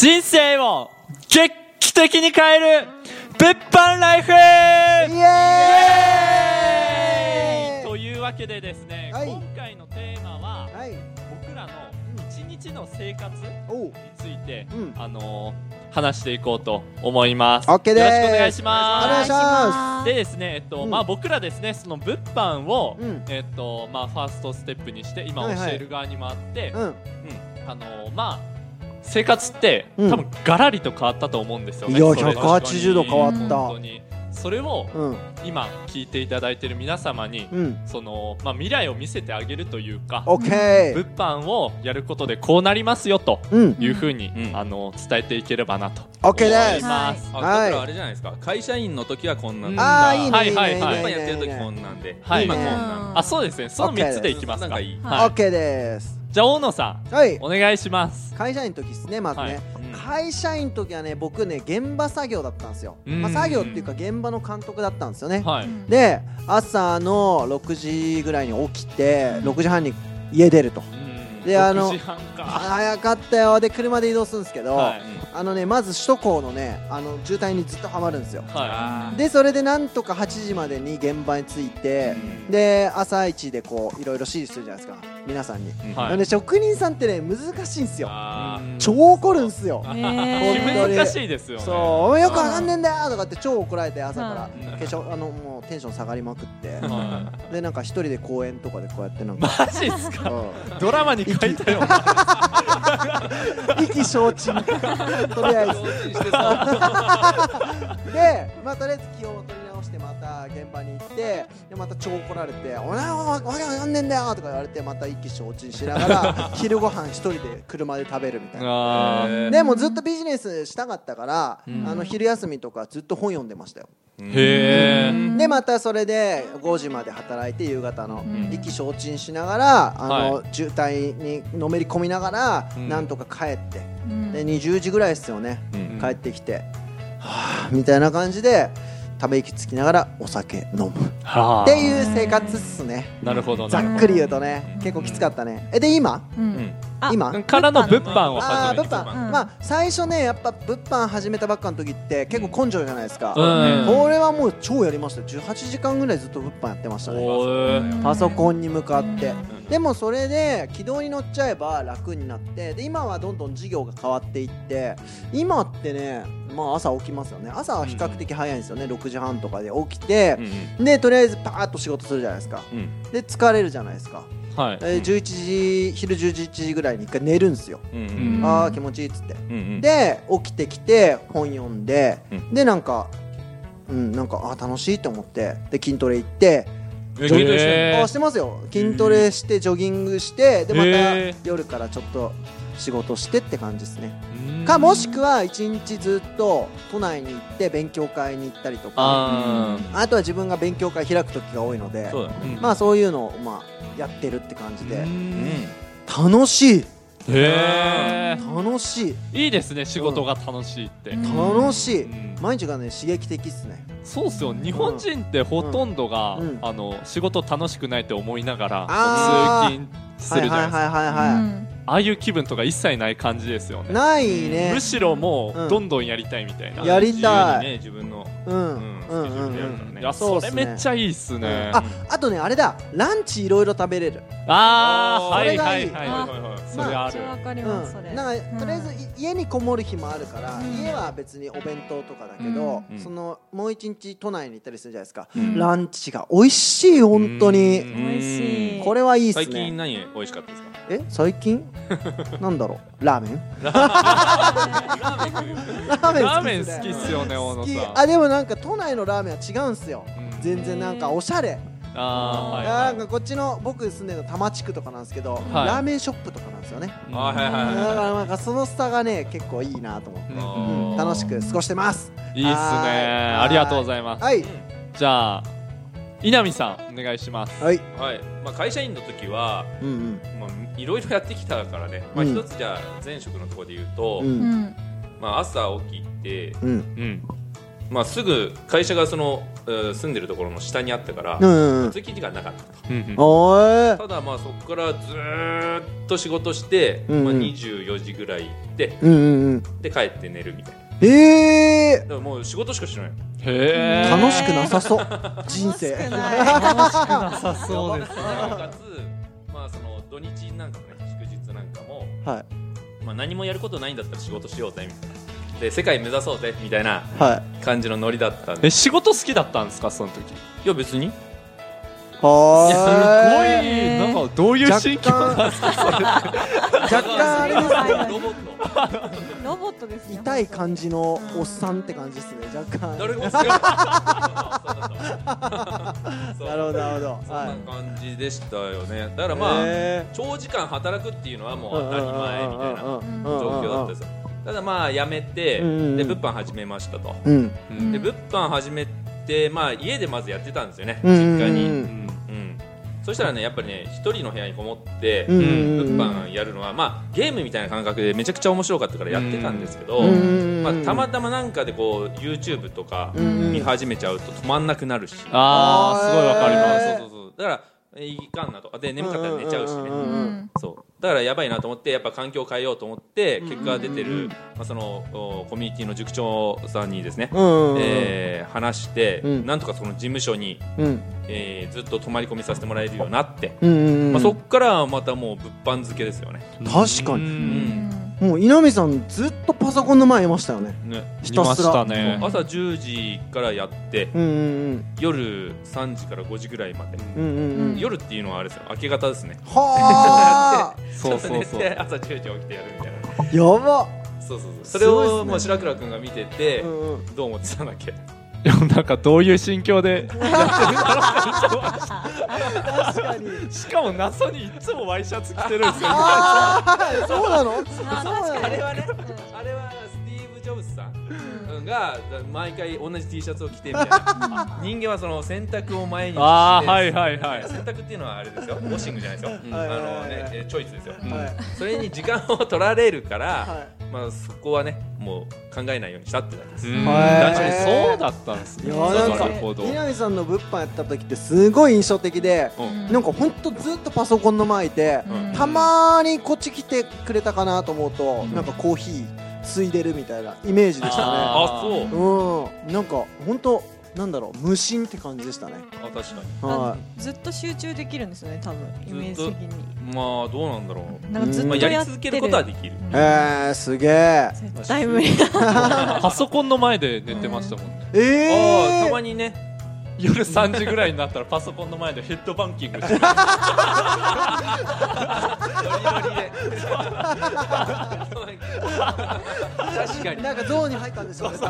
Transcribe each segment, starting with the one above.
人生を劇的に変える物販ライフ。イエーイ。というわけでですね、はい。今回のテーマははい。僕らの一日の生活について、う。んあのー話していこうと思います。OK です。よろしくお願いします。お願いしまでですね、えっと、うん。まあ僕らですね、その物販を、うん。えっと、まあファーストステップにして、今教える側に回って、うん。あのーまあ生活って、うん。多分ガラリと変わったと思うんですよね。いやそれ180度変わった。本当に。それをうん。今聞いていただいている皆様に、うん。そのまあ未来を見せてあげるというか、オッケ物ー販をやることでこうなりますよとうん。いうふうに、うん。あの伝えていければなとオッケー思いです。ます。あ、はい。だからあれじゃないですか。会社員の時はこんなんうん。ああいいねはいはいい。いね。はい今やってる時いいねこんなんで、はい。今こんいいねなん。あそうですね。その OK 3つでいきますか。いいはい。オッケーですじゃあ大野さはい。んお願いします。会社員の時ですねまずはい。ね会社員の時はね僕ね現場作業だったんですよ。うん。まあ作業っていうか現場の監督だったんですよね。はい。で朝の6時ぐらいに起きて6時半に家出ると。うん。であの6時半か。早かったよ。で車で移動するんですけど、はいあのねまず首都高のねあの渋滞にずっとはまるんですよ。はでそれでなんとか8時までに現場に着いて、で朝一でこういろいろ指示するじゃないですか。皆さんに、いはいあのね職人さんってね難しいんですよ。超怒るんすよ。気本当に難しいですよね。そう。よくわかんねえんだよとかって超怒られて朝から。うん。化粧あのもうテンション下がりまくって。はでなんか一人で公園とかでこうやってなんか、マジっすか？うん。ドラマに書いたよ 意気消沈とりあえず で、まあ、とりあえず気を取り直してまた現場に行ってでまた超怒られて「お前はわけわかんねえんだよ」とか言われてまた意気消沈しながら昼ご飯一人で車で食べるみたいな。でもずっとビジネスしたかったから、うんあの昼休みとかずっと本読んでましたよへえでまたそれで5時まで働いて夕方のうん。意気消沈しながらあの、は渋滞にのめり込みながら、うん。なんとか帰ってうん。で20時ぐらいですよね、うん。帰ってきて。はあみたいな感じでため息つきながらお酒飲む。はあっていう生活っすね。なるほどなざっくり言うとね。結構きつかったね。えで今？うん。あ今？からの物販を始めて物販、うん。まあ最初ねやっぱ物販始めたばっかの時って結構根性じゃないですか、うん。これはもう超やりました。よ18時間ぐらいずっと物販やってましたねパソコンに向かって。うんでもそれで軌道に乗っちゃえば楽になって。で今はどんどん事業が変わっていって。今ってねまあ朝起きますよね。朝は比較的早いんですよね、6時半とかで起きて。う、ん。でとりあえずパーッと仕事するじゃないですか。うん。で疲れるじゃないですか、はい。えー11時昼11時ぐらいに一回寝るんですよ、うんうんああ気持ちいいっつって。うんうん。で起きてきて本読んで、うん。でなんかうんなんかあー楽しいと思ってで筋トレ行ってえ筋トレして。んのへーあしてますよ。筋トレしてジョギングしてでまへたー。夜からちょっと仕事してって感じですね。うん。かもしくは一日ずっと都内に行って勉強会に行ったりとか。ああとは自分が勉強会開く時が多いので。そうだね。ーまあそういうのをまあやってるって感じうでん。楽しい。へえ楽しい。いいですね仕事が楽しいって。うん。楽しい。うん。毎日がね刺激的っすね。そうっすよ。日本人ってほとんどがうん。あの仕事楽しくないって思いながら通勤すはいるじゃないですかああいう気分とか一切ない感じですよね。ないね。むしろもうんうどんどんやりたいみたいな。やりたい。自由にね自分の。うん。うんうんうんそうっすね。それめっちゃいいっすね。ああとねあれだ。ランチいろいろ食べれる。あーはいそれがいはいいはい。あはいそれある。わかりうますそれん、なんかとりあえずい家にこもる日もあるから、うん。家は別にお弁当とかだけど、うん。そのもう一日都内に行ったりするじゃないですか、うん。ランチが美味しい本当に、うん。美味しい。これはいいっすね。最近何美味しかったですか？え最近？なんだろう？ラーメン？ラーメン。ラーメンっすね好きっすよね大野好きさん。あでもなんか都内のラーメンは違うんすよ。うん。全然なんかおしゃれ、あーはいなんはかこっちの僕住んでるの多摩地区とかなんですけど、はい。ラーメンショップとかなんですよね、はいはいはいだからなんかその差がね結構いいなと思って、うんうん。楽しく過ごしてます。いいっすはねありがとうございます。はい。じゃあ稲見さんお願いします。はい。はい。まあ会社員の時はうんうん。まあいろいろやってきたからね。まあうん一つじゃあ前職のところで言うとううん。んまあ朝起きてうん。うん。まあ、すぐ会社がその、えー住んでるところの下にあったから、うんうん通勤時間なかったと。うんうん。ただまあそこからずーっと仕事して、うんうん。まあ、24時ぐらい行ってうんうんうん。で帰って寝るみたいな。ええだからもう仕事しかしてない。へえ楽しくなさそう。人生。楽しくなさそうですね土日なんかもね祝日なんかも、はい。まあ、何もやることないんだったら仕事しようぜみたいな。で世界目指そうぜみたいなはい。感じのノリだったんで。え仕事好きだったんですかその時？いや別に。すごはいいなんかどういう心境なんですかそれ 若干あれですね。ロボット。ロボットですね。痛い感じのおっさんって感じですね。若干。なるほどなるほど。そんなはい感じでしたよね。だからまあ、へ長時間働くっていうのはもうー当たり前みたいな状況だったんですよ。ただまあ辞めて、で物販始めましたと、で物販始めてまあ家でまずやってたんですよね、実家に、そしたらねやっぱりね一人の部屋にこもって、物販やるのはまあゲームみたいな感覚でめちゃくちゃ面白かったからやってたんですけど、まあ、たまたまなんかでこう YouTube とかうん。見始めちゃうと止まんなくなるし、ああすごいわかります。そうそうそう。だからえいかんなと。で眠かったら寝ちゃうしね、そう。だからやばいなと思ってやっぱ環境を変えようと思って結果が出てる、まあ、そのおコミュニティの塾長さんにですね、うんうんえー話して、うん。なんとかその事務所に、うん。えーずっと泊まり込みさせてもらえるようになって、うんうんまあ、そっからはまたもう物販漬けですよね。確かに。うんもう稲見さんずっとパソコンの前いましたよね。ね。ひたすら。ね。朝10時からやってうんうん夜3時から5時ぐらいまで、うんうんうん。うん夜っていうのはあれですよ。明け方ですね。はあ。そうそうそう。朝10時起きてやるみたいな。やば。そうそうそう。それをもう白倉君が見てて、うんうん。どう思ってたんだっけ？なんかどういう心境で確かに。しかも謎にいつもワイシャツ着てるんですよ。ああそうなの？あれはねあれはスティーブ・ジョブズさんが毎回同じ T シャツを着てみたいな。人間はその洗濯を前にしてああはいはいはい。洗濯っていうのはあれですよ。ウォッシングじゃないですよ、うん。あのチョイスですよ、うん。はいそれに時間を取られるから、はまあそこはねもう考えないようにしたってだけです、うん。はいそうだったんですいねやなんかなるほど。稲見さんの物販やった時ってすごい印象的でうん。なんかほんとずっとパソコンの前いてうん。たまにこっち来てくれたかなと思うとん。なんかコーヒーついでるみたいなイメージでしたね。あそう。うん。なんか本当なんだろう無心って感じでしたね。あ確かはずっと集中できるんですよね多分イメージ的に。にまあどうなんだろう、なんかずっまあ、とやって。るやり続けることはできる。いえーすげえ。絶対無理。パソコンの前で寝てましたもんね。えああたまーにね夜3時ぐらいになったらパソコンの前でヘッドバンキングして。ノリノリで確かに。なんかゾーンに入ったんでしょう。ね多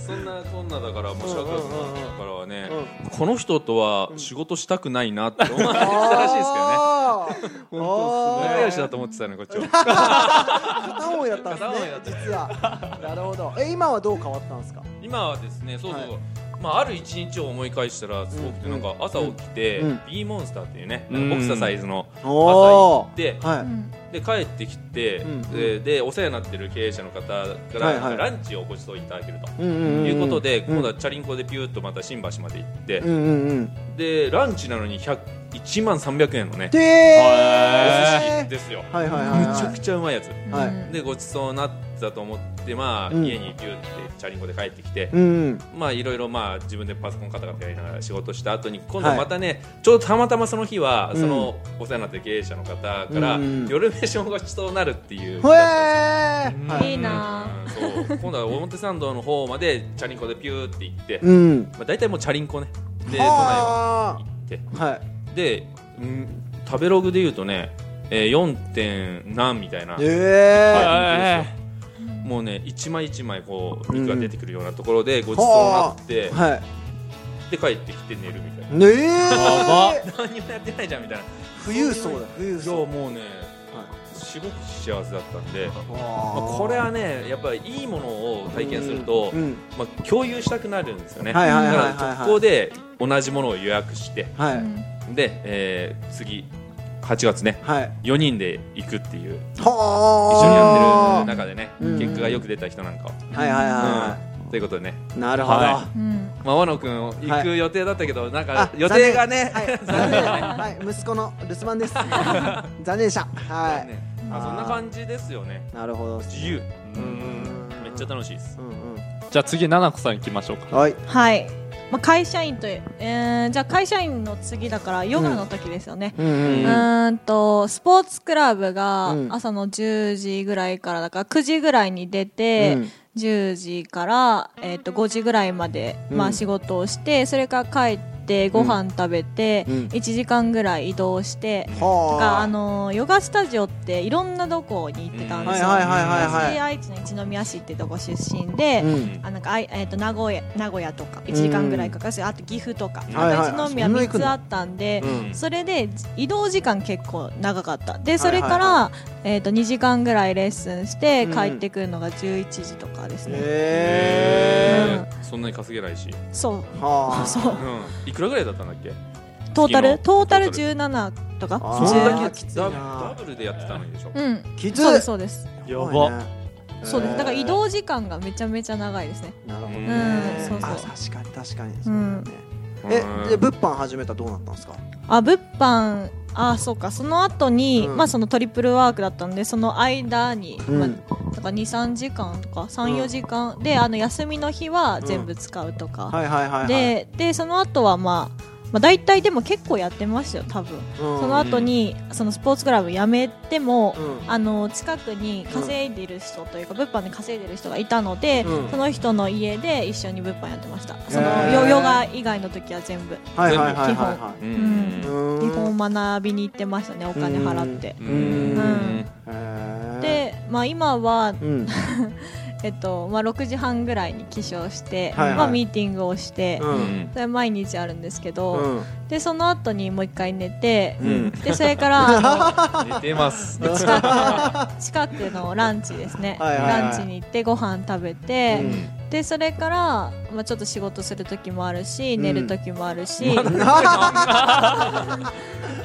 そんなこんなだからもう白倉君からはね、うんこの人とは仕事したくないなって思われてたらしいですけどね。あー。仲良しだと思ってたねこっちは。片思いだったんですね実は。なるほど。え今はどう変わったんですか？今はですねそうそう、はいまあ、ある一日を思い返したらすごくて、うんなん。か朝起きて、うん。B モンスターっていうね、うん。ボクササイズの朝お行おって、はい。で帰ってきて、うんででお世話になってる経営者の方から、ランチをご馳走いただけると。いうことで、うん。今度はチャリンコでピューッとまた新橋まで行って、うんうんうん。でランチなのに100 1万300円のねでおー寿司ですよ、はいはいはいはい。むちゃくちゃうまいやつ。はい。でごちそうになったと思ってまあ、うん。家にピューってチャリンコで帰ってきて、うんまあいろいろまあ自分でパソコンカタカタやりながら仕事した後に今度またね、ちょうどたまたまその日はうん。そのお世話になってる経営者の方からうん夜飯もごちそうになるっていうい。いいな。うんそう。今度は表参道の方までチャリンコでピューって行って、うん。まあ、大体もうチャリンコね。で都内はは行って。あはい。で、うん、食べログで言うとね、えー、4. 点何みたいな、ええもうね一枚一枚こう肉が出てくるようなところでごちそうになって、ーはい。で帰ってきて寝るみたいな。ねえ。何にもやってないじゃんみたいな。富裕層だ富裕いや層もうね、すごく幸せだったんで、まあ、ここれはねやっぱりいいものを体験すると、うん。まあ、共有したくなるんですよね、はいはいはいはいだからそこで同じものを予約してはい。で、えー次8月ね。はい。4人で行くっていう。一緒にやってるは中でねうん。結果がよく出た人なんかは。いはいはうん。ということでね。いなるほど。はうん。まあ和野くん行く予定だったけどなんあか予定がねはい。残念はい。息子の留守番です。残念でした。はねあそんな感じですよね。いなるほど自由。うんめっちゃ楽しいです。うんうん。じゃあ次奈々子さん行きましょうか。はい。はい、まあ、会社員という、えー、じゃあ会社員の次だからヨガの時ですよね、うん。ううんとスポーツクラブがうん。朝の10時ぐらいからだから9時ぐらいに出て、うん。10時から、えー、と5時ぐらいまで、まあ、うん。仕事をしてそれから帰ってご飯食べて、うん。1時間ぐらい移動して、はがあのヨガスタジオっていろんなとこに行ってたんですよ、はいはいはいはいはい。私愛知の一宮市ってとこ出身で、うん。あなんかあい、えー、と名古屋名古屋とか1時間ぐらいかかるし、あと岐阜とか、一宮3そんな行くのつあったんで、うん。それで移動時間結構長かった。でそれから、はい。はえー、と2時間ぐらいレッスンしてうん。帰ってくるのが11時とかですね、へうん。そんなに稼げないし。そう。ーはあ。そう。うん。いくらぐらいだったんだっけ？トータル？トータルトー17とか？あー。そんだ10けきついなダダブルでやってたのにでしょ？うん。きついそうですそうです。やばば。そうです。だから移動時間がめちゃめちゃ長いですね。なるほどね。うんそうそう。あ確かに確かに。そうだよね。うん。えで物販始めたらどうなったんですか？あ物販あそうか。その後に、うん。まあそのトリプルワークだったんでその間に、うん。まあ、だから23時間とかうん34時間、であの休みの日は全部使うとか、ででその後はまあまあ、大体でも結構やってましたよ多分、うん。その後にそのスポーツクラブ辞めても、うん。あの近くに稼いでる人というか、物販で稼いでる人がいたので、うん。その人の家で一緒に物販やってました。そのヨヨガ以外の時は全部。基本はううんいうん。基本学びに行ってましたねお金払って。ううん。ん。へー。で、まあ、今は、うん えっとまあ、6時半ぐらいに起床して、はいはい。まあ、ミーティングをして、ううん。んそれ毎日あるんですけど、うん。でその後にもう一回寝て、うん。でそれからあ 寝てます。の 近く近くのランチですね、はいはいはい。ランチに行ってご飯食べて、うんでそれから、まあ、ちょっと仕事する時もあるし、うん。寝る時もあるし、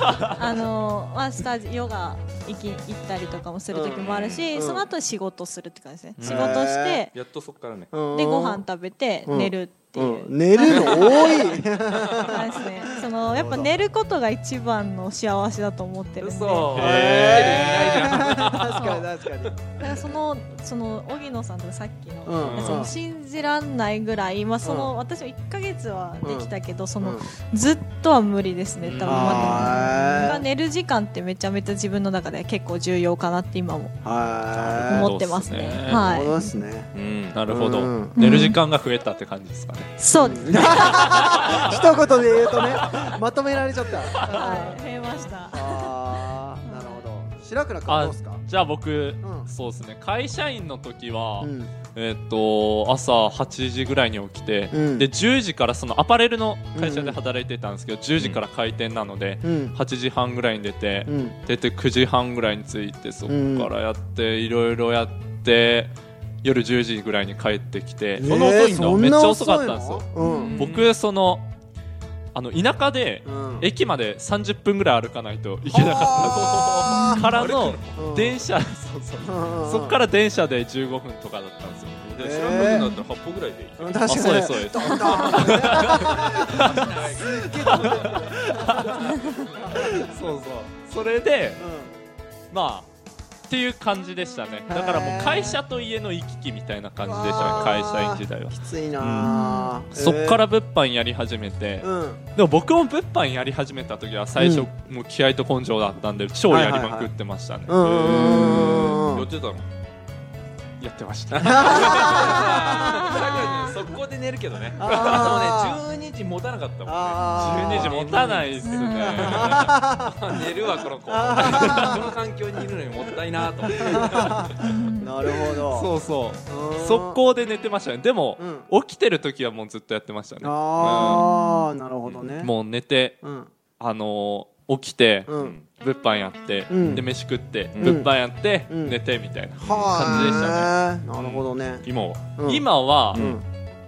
あのまあ、スタジヨガ行き行ったりとかもする時もあるし、うんその後仕事するって感じですね、うん。仕事して、やっとそっからね。うんでご飯食べてうん。寝るっていう、うん。寝るの多い。感じですね。そのやっぱ寝ることが一番の幸せだと思ってるんで。嘘。へー。寝てる意味ないじゃん確かに確かに。だからそのその荻野さんとかさっきの、うんやつも信じらんないぐらい、まあ、その、うん。私は1か月はできたけど、そのうんずっとは無理ですね多分。まあー。だが寝る時間ってめちゃめちゃ自分の中で結構重要かなって今も。は思ってますね。そうっすね。い。はそうですね。うん。なるほど、うん。寝る時間が増えたって感じですかね、いそう。ですね一言で言うとねまとめられちゃった。はい増えました。あーなるほど。白倉君どうですか？じゃあ僕、ん。そうですね。会社員の時は、うん。えーっと朝8時ぐらいに起きて、うん。で10時からそのアパレルの会社で働いてたんですけど、10時から開店なので、うん。8時半ぐらいに出て、うん。出て9時半ぐらいに着いてそこからやっていろいろやって夜10時ぐらいに帰ってきて、そんな遅いんだ、えーめっちゃ遅かったんですよ。僕そのあの田舎でうん。駅まで30分ぐらい歩かないといけなかはったからのうん。電車そっから電車で15分とかだったんですよ。でえー。白くんだったら8歩ぐらいでいいうん。確かに。あそうですそうです。そうそう。それでまあっていう感じでしたね。だからもう会社と家の行き来みたいな感じでしたね会社員時代は。きついなあそっから物販やり始めて、うん。でも僕も物販やり始めた時は最初、もう気合と根性だったんで超やりまくってましたね、うんうんうんうん寄ってたの？やってました。そこで寝るけどね。でもね12時持たなかったもんね。あー。12時持たないですね。寝るわこの子。こあの環境にいるのにもったいなと。思ってうんなるほど。そうそう。うん。速攻で寝てましたね。でも、うん。起きてる時はもうずっとやってましたね。ああなるほどね。もう寝てうん。あのー起きて、うん。物販やって、うん。で飯食って、うん。物販やって、うん。寝てみたいなは感じでしたね。ねなるほどね。今は、うん。今は、うん。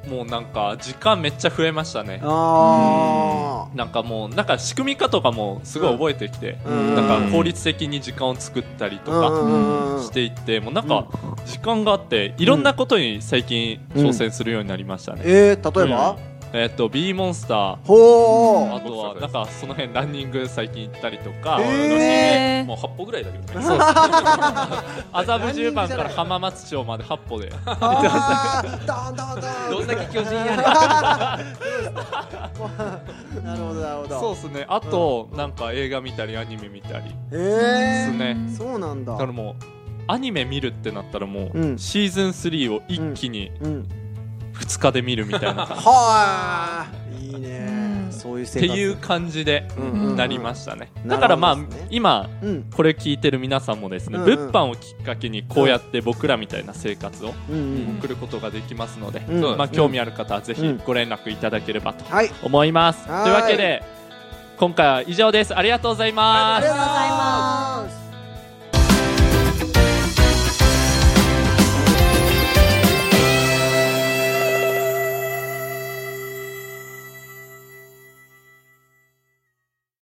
もうなんか時間めっちゃ増えましたね。あなんかもうなんか仕組み化とかもすごい覚えてきて、うん。なんか効率的に時間を作ったりとかかしていって、もうなんか時間があっていろんなことに最近挑戦するようになりましたね、えー、例えば、えっと B モンスター。ほあとはなんかその辺ランニング最近行ったりとか、えもう8歩ぐらいだけどね。そう。麻布十番から浜松町まで8歩で。どんだけ巨人やねん。なるほどなるほど。そうですね。あと、なんか映画見たりアニメ見たり。えですー、ね。そうなんだ。だからもうアニメ見るってなったらもう、うん。シーズン3を一気にうん2日で見るみたいな。はあいいね、うん。そういう生活。っていう感じでうんうん。うんなりましたね、うん。だからまあ、ね。今うん。これ聞いてる皆さんもですね、うんうん。物販をきっかけにこうやって僕らみたいな生活をうんうん。送ることができますので、うん。まあ、興味ある方はぜひうん。ご連絡いただければとはい。思います、はい。というわけで今回は以上です。ありがとうございます。ありがとうございます